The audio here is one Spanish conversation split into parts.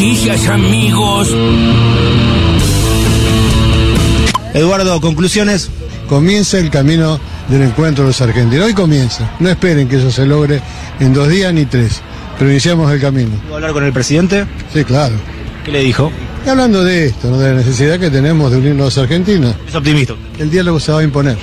noticias, amigos. Eduardo, conclusiones. Comienza el camino del encuentro de los argentinos. Hoy comienza. No esperen que eso se logre en dos días ni tres. Pero iniciamos el camino. ¿Puedo hablar con el presidente? Sí, claro. ¿Qué le dijo? Y hablando de esto, ¿no? de la necesidad que tenemos de unirnos los argentinos, Es optimista. el diálogo se va a imponer.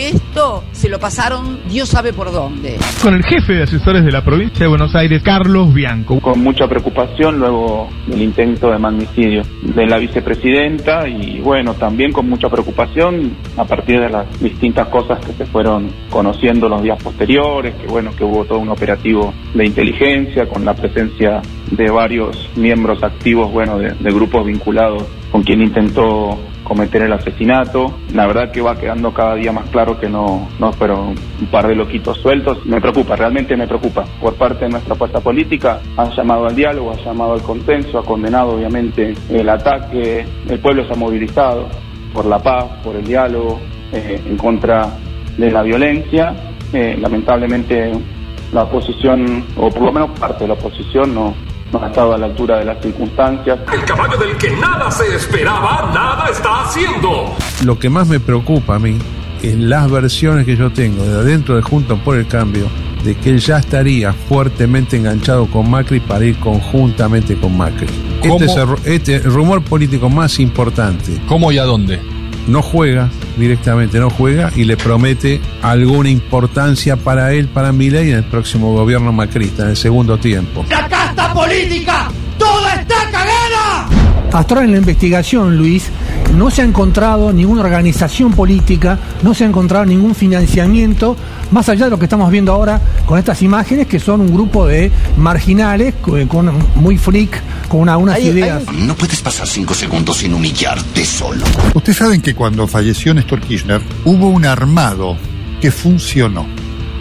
Esto se lo pasaron Dios sabe por dónde. con el jefe de asesores de la provincia de Buenos Aires, Carlos Bianco. con mucha preocupación luego del intento de magnicidio de la vicepresidenta y bueno, también con mucha preocupación a partir de las distintas cosas que se fueron conociendo los días posteriores, que bueno, que hubo todo un operativo de inteligencia con la presencia de varios miembros activos, bueno, de, de grupos vinculados con quien intentó cometer el asesinato. La verdad que va quedando cada día más claro que no, no fueron un par de loquitos sueltos. Me preocupa, realmente me preocupa. Por parte de nuestra fuerza política han llamado al diálogo, ha llamado al consenso, ha condenado obviamente el ataque. El pueblo se ha movilizado por la paz, por el diálogo, eh, en contra de la violencia. Eh, lamentablemente la oposición, o por lo menos parte de la oposición, no, no ha estado a la altura de las circunstancias. El caballo del que nada se esperaba, nada está haciendo. Lo que más me preocupa a mí es las versiones que yo tengo de adentro de Juntos por el Cambio de que él ya estaría fuertemente enganchado con Macri para ir conjuntamente con Macri. ¿Cómo? Este es este el rumor político más importante. ¿Cómo y a dónde? No juega directamente, no juega y le promete alguna importancia para él, para Milei en el próximo gobierno macrista, en el segundo tiempo. ¡La casta política! ¡Toda está cagada! Hasta ahora en la investigación, Luis, no se ha encontrado ninguna organización política, no se ha encontrado ningún financiamiento, más allá de lo que estamos viendo ahora con estas imágenes, que son un grupo de marginales, co- con, muy freak, con una- unas ideas. No puedes pasar cinco segundos sin humillarte solo. Ustedes saben que cuando falleció Néstor Kirchner hubo un armado que funcionó.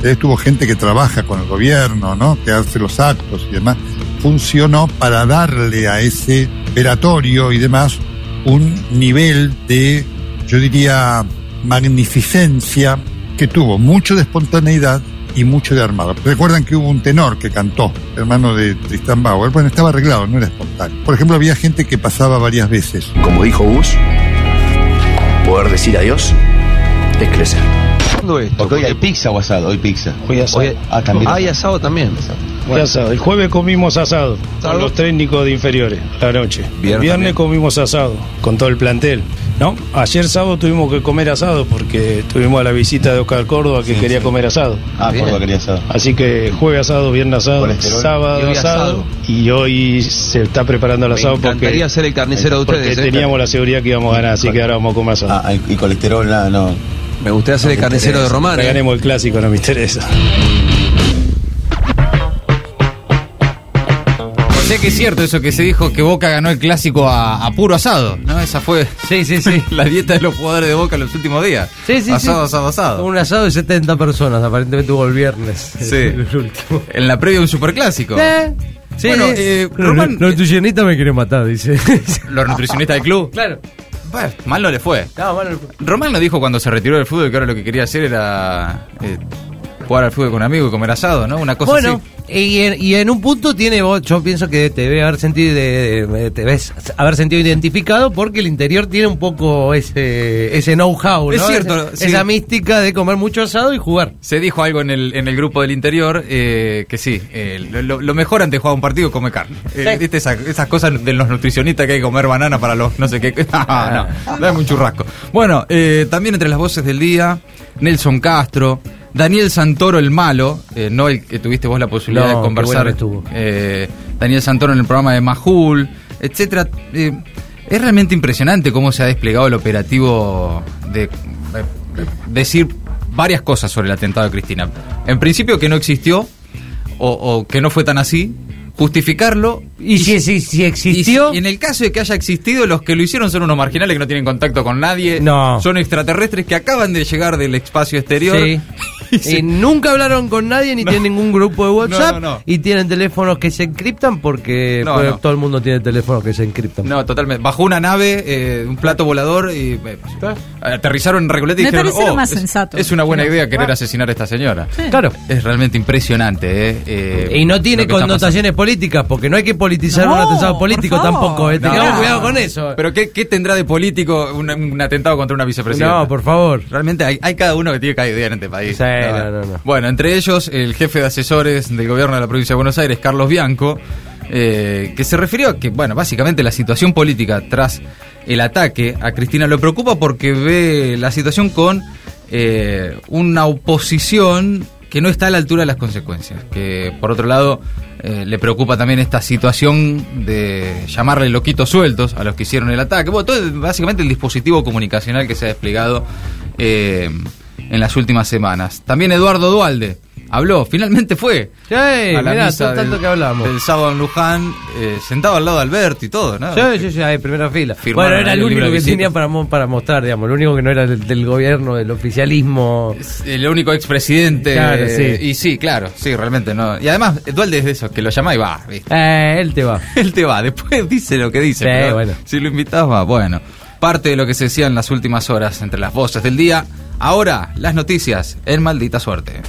Estuvo gente que trabaja con el gobierno, ¿no? Que hace los actos y demás. Funcionó para darle a ese velatorio y demás un nivel de, yo diría, magnificencia que tuvo mucho de espontaneidad y mucho de armado. Recuerdan que hubo un tenor que cantó, hermano de Tristan Bauer. Bueno, estaba arreglado, no era espontáneo. Por ejemplo, había gente que pasaba varias veces. Como dijo Gus, poder decir adiós es crecer. Porque hoy hay pizza o asado, hoy pizza. Hoy asado. ah, también. Hay asado también. Asado. El jueves comimos asado con los técnicos de inferiores la noche. Viernes el viernes también. comimos asado con todo el plantel. ¿No? Ayer sábado tuvimos que comer asado porque tuvimos a la visita de Oscar Córdoba que Sí, quería sí. comer asado. Ah, Córdoba quería asado. Así que jueves asado, viernes asado, sábado Y asado, asado. y hoy se está preparando el Me asado porque, encantaría ser el carnicero de porque ustedes, ¿eh? teníamos la seguridad que íbamos a ganar, así que ahora vamos a comer asado. Ah, y colesterol, nada, no. Me gustaría ser el carnicero de Román. Que ¿eh? ganemos el clásico, no me interesa. Sea que es cierto eso que se dijo que Boca ganó el clásico a, a puro asado, ¿no? Esa fue Sí, sí, sí. la dieta de los jugadores de Boca en los últimos días. Sí, sí, asado, sí. asado, asado. Un asado de 70 personas, aparentemente hubo el viernes. Sí. El último. En la previa de un superclásico. Eh, Sí, Bueno, eh, Los Román- los nutricionistas me quieren matar, dice. Los nutricionistas del club. claro. Bueno, mal no le fue. No, bueno, Román lo dijo cuando se retiró del fútbol que ahora lo que quería hacer era eh, jugar al fútbol con amigos y comer asado, ¿no? Una cosa bueno, así. Y en, y en un punto tiene, vos- yo pienso que te debe haber sentido, de- de- te ves haber sentido identificado porque el interior tiene un poco ese, ese know-how, ¿no? Es cierto, Esa, sí. esa mística de comer mucho asado y jugar. Se dijo algo en el, en el grupo del interior eh, que sí, eh, lo- mejor antes de jugar un partido es comer carne. Eh, ¿Viste esa- esas cosas de los nutricionistas que hay que comer banana para los no sé qué? no, no, dame un churrasco. Bueno, eh, también entre las voces del día, Nelson Castro, Daniel Santoro el malo, eh, no el que tuviste vos la posibilidad No, de conversar. bueno eh, Daniel Santoro en el programa de Majul, etcétera. Eh, es realmente impresionante cómo se ha desplegado el operativo de decir varias cosas sobre el atentado de Cristina. En principio que no existió o, o que no fue tan así, justificarlo. Y si, si, si existió... Y, en el caso de que haya existido, los que lo hicieron son unos marginales que no tienen contacto con nadie. No. Son extraterrestres que acaban de llegar del espacio exterior. Sí. Y nunca hablaron con nadie ni tienen ningún grupo de WhatsApp. No, no, no. Y tienen teléfonos que se encriptan porque No, pues, no. todo el mundo tiene teléfonos que se encriptan. No, totalmente. Bajó una nave, eh, un plato volador y eh, aterrizaron en Recoleta y Me dijeron, parece lo "Oh, más es, sensato". es una buena idea querer Ah. asesinar a esta señora. Claro. Es realmente impresionante. eh, eh, Y no tiene que connotaciones políticas, porque no hay que politizar No, un atentado político tampoco. eh. No, Tengamos no. cuidado con eso. Pero ¿qué, qué tendrá de político un, un atentado contra una vicepresidenta? No, por favor. Realmente hay, hay cada uno que tiene cada idea en este país. Sí, No, no, no, no. Bueno, entre ellos el jefe de asesores del gobierno de la provincia de Buenos Aires, Carlos Bianco, eh, que se refirió a que, bueno, básicamente la situación política tras el ataque a Cristina lo preocupa porque ve la situación con eh, una oposición que no está a la altura de las consecuencias. Que por otro lado eh, le preocupa también esta situación de llamarle loquitos sueltos a los que hicieron el ataque. Bueno, todo básicamente el dispositivo comunicacional que se ha desplegado eh, en las últimas semanas. También Eduardo Dualde habló, finalmente fue Sí, a la mirá, misa todo tanto del, que hablamos. del sábado en Luján, eh, sentado al lado de Alberto y todo, ¿no? Sí, sí, sí, ahí, primera fila. Firmaron bueno, era el el único que tenía para, mo- para mostrar, digamos. El único que no era del, del gobierno, del oficialismo. El único expresidente. Claro, eh, sí. Y sí, claro, sí, realmente no. Y además, Dualde es de esos que lo llama y va, ¿viste? Eh, él te va. Él te va, después dice lo que dice. Sí, pero bueno. Si lo invitas, va, bueno. Parte de lo que se decía en las últimas horas entre las voces del día. Ahora, las noticias en maldita suerte.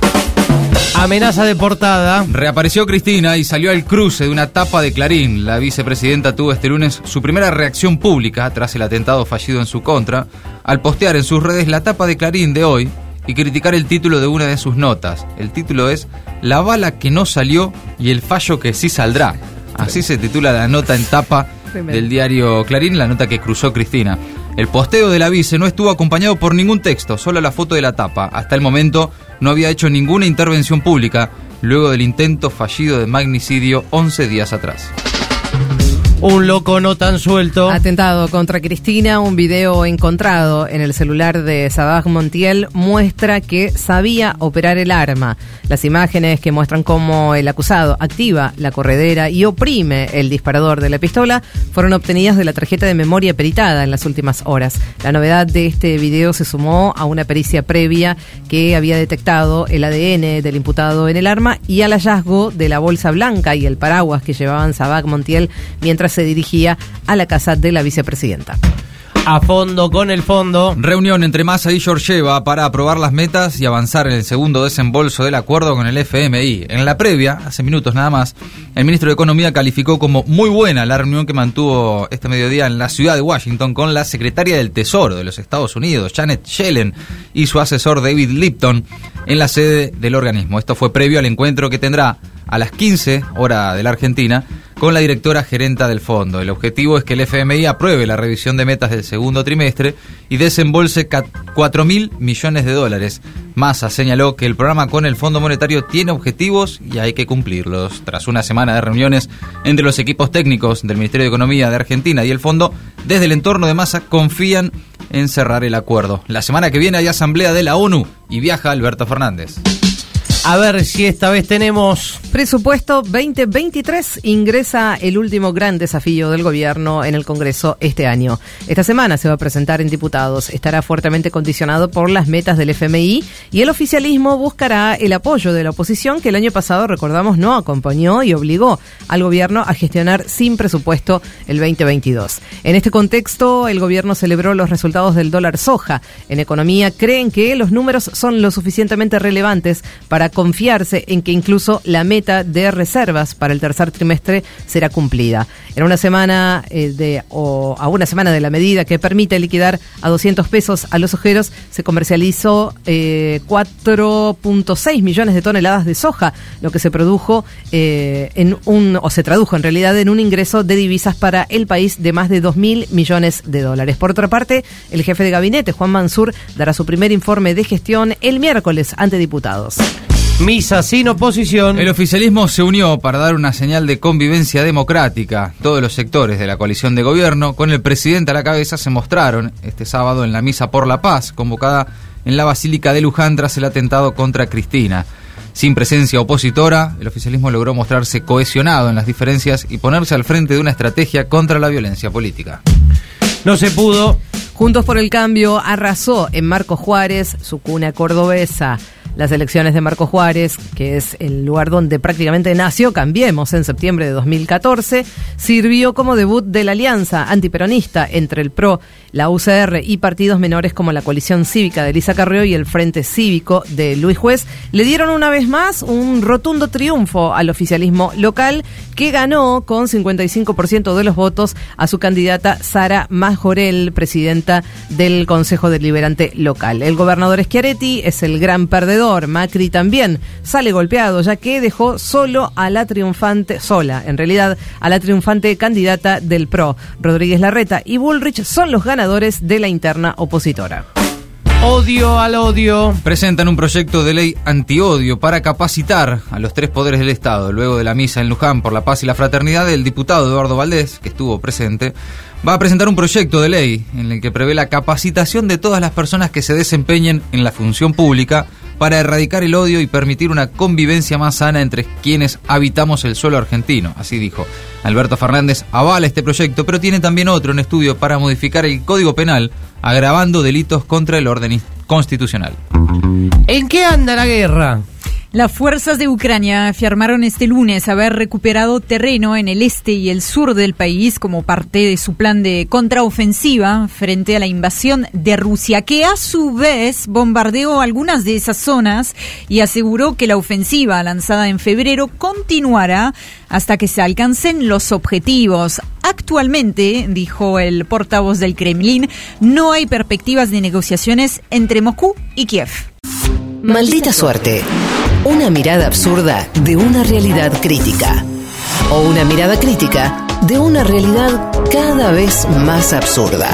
Amenaza de portada. Reapareció Cristina y salió al cruce de una tapa de Clarín. La vicepresidenta tuvo este lunes su primera reacción pública tras el atentado fallido en su contra, al postear en sus redes la tapa de Clarín de hoy y criticar el título de una de sus notas. El título es La bala que no salió y el fallo que sí saldrá. Así se titula la nota en tapa del diario Clarín, la nota que cruzó Cristina. El posteo de la no estuvo acompañado por ningún texto, solo la foto de la tapa. Hasta el momento no había hecho ninguna intervención pública luego del intento fallido de magnicidio 11 días atrás. Un loco no tan suelto. Atentado contra Cristina, un video encontrado en el celular de Sabaj Montiel muestra que sabía operar el arma. Las imágenes que muestran cómo el acusado activa la corredera y oprime el disparador de la pistola fueron obtenidas de la tarjeta de memoria peritada en las últimas horas. La novedad de este video se sumó a una pericia previa que había detectado el ADN del imputado en el arma y al hallazgo de la bolsa blanca y el paraguas que llevaban Sabaj Montiel mientras se dirigía a la casa de la vicepresidenta. A fondo con el fondo. Reunión entre Massa y Georgieva para aprobar las metas y avanzar en el segundo desembolso del acuerdo con el FMI. En la previa, hace minutos nada más, el ministro de Economía calificó como muy buena la reunión que mantuvo este mediodía en la ciudad de Washington con la secretaria del Tesoro de los Estados Unidos, Janet Yellen, y su asesor David Lipton en la sede del organismo. Esto fue previo al encuentro que tendrá a las 15 hora de la Argentina con la directora gerenta del fondo. El objetivo es que el FMI apruebe la revisión de metas del segundo trimestre y desembolse 4 mil millones de dólares. Massa señaló que el programa con el Fondo Monetario tiene objetivos y hay que cumplirlos. Tras una semana de reuniones entre los equipos técnicos del Ministerio de Economía de Argentina y el fondo, desde el entorno de Massa confían en cerrar el acuerdo. La semana que viene hay asamblea de la ONU y viaja Alberto Fernández. A ver si esta vez tenemos. Presupuesto 2023 ingresa el último gran desafío del gobierno en el Congreso este año. Esta semana se va a presentar en diputados. Estará fuertemente condicionado por las metas del FMI y el oficialismo buscará el apoyo de la oposición que el año pasado, recordamos, no acompañó y obligó al gobierno a gestionar sin presupuesto el 2022. En este contexto, el gobierno celebró los resultados del dólar soja. En economía creen que los números son lo suficientemente relevantes para confiarse en que incluso la meta de reservas para el tercer trimestre será cumplida. En una semana eh, de o a una semana de la medida que permite liquidar a 200 pesos a los ojeros, se comercializó eh, 4.6 millones de toneladas de soja, lo que se produjo eh, en un o se tradujo en realidad en un ingreso de divisas para el país de más de 2 mil millones de dólares. Por otra parte, el jefe de gabinete, Juan Mansur, dará su primer informe de gestión el miércoles ante diputados. Misa sin oposición. El oficialismo se unió para dar una señal de convivencia democrática. Todos los sectores de la coalición de gobierno, con el presidente a la cabeza, se mostraron este sábado en la Misa por la Paz, convocada en la Basílica de Luján tras el atentado contra Cristina. Sin presencia opositora, el oficialismo logró mostrarse cohesionado en las diferencias y ponerse al frente de una estrategia contra la violencia política. No se pudo. Juntos por el Cambio arrasó en Marco Juárez, su cuna cordobesa. Las elecciones de Marco Juárez, que es el lugar donde prácticamente nació Cambiemos en septiembre de 2014, sirvió como debut de la alianza antiperonista entre el PRO, la UCR y partidos menores como la coalición cívica de Elisa Carrió y el Frente Cívico de Luis Juez, le dieron una vez más un rotundo triunfo al oficialismo local que ganó con 55% de los votos a su candidata Sara Majorel, presidenta del Consejo Deliberante local. El gobernador Schiaretti es el gran perdedor, Macri también sale golpeado ya que dejó solo a la triunfante, sola en realidad, a la triunfante candidata del PRO, Rodríguez Larreta y Bullrich son los ganadores de la interna opositora. Odio al odio. Presentan un proyecto de ley antiodio para capacitar a los tres poderes del Estado. Luego de la misa en Luján por la paz y la fraternidad, el diputado Eduardo Valdés, que estuvo presente, va a presentar un proyecto de ley en el que prevé la capacitación de todas las personas que se desempeñen en la función pública para erradicar el odio y permitir una convivencia más sana entre quienes habitamos el suelo argentino. Así dijo. Alberto Fernández avala este proyecto, pero tiene también otro en estudio para modificar el Código Penal, agravando delitos contra el orden constitucional. ¿En qué anda la guerra? Las fuerzas de Ucrania afirmaron este lunes haber recuperado terreno en el este y el sur del país como parte de su plan de contraofensiva frente a la invasión de Rusia, que a su vez bombardeó algunas de esas zonas y aseguró que la ofensiva lanzada en febrero continuará hasta que se alcancen los objetivos. Actualmente, dijo el portavoz del Kremlin, no hay perspectivas de negociaciones entre Moscú y Kiev. Maldita suerte. Una mirada absurda de una realidad crítica. O una mirada crítica de una realidad cada vez más absurda.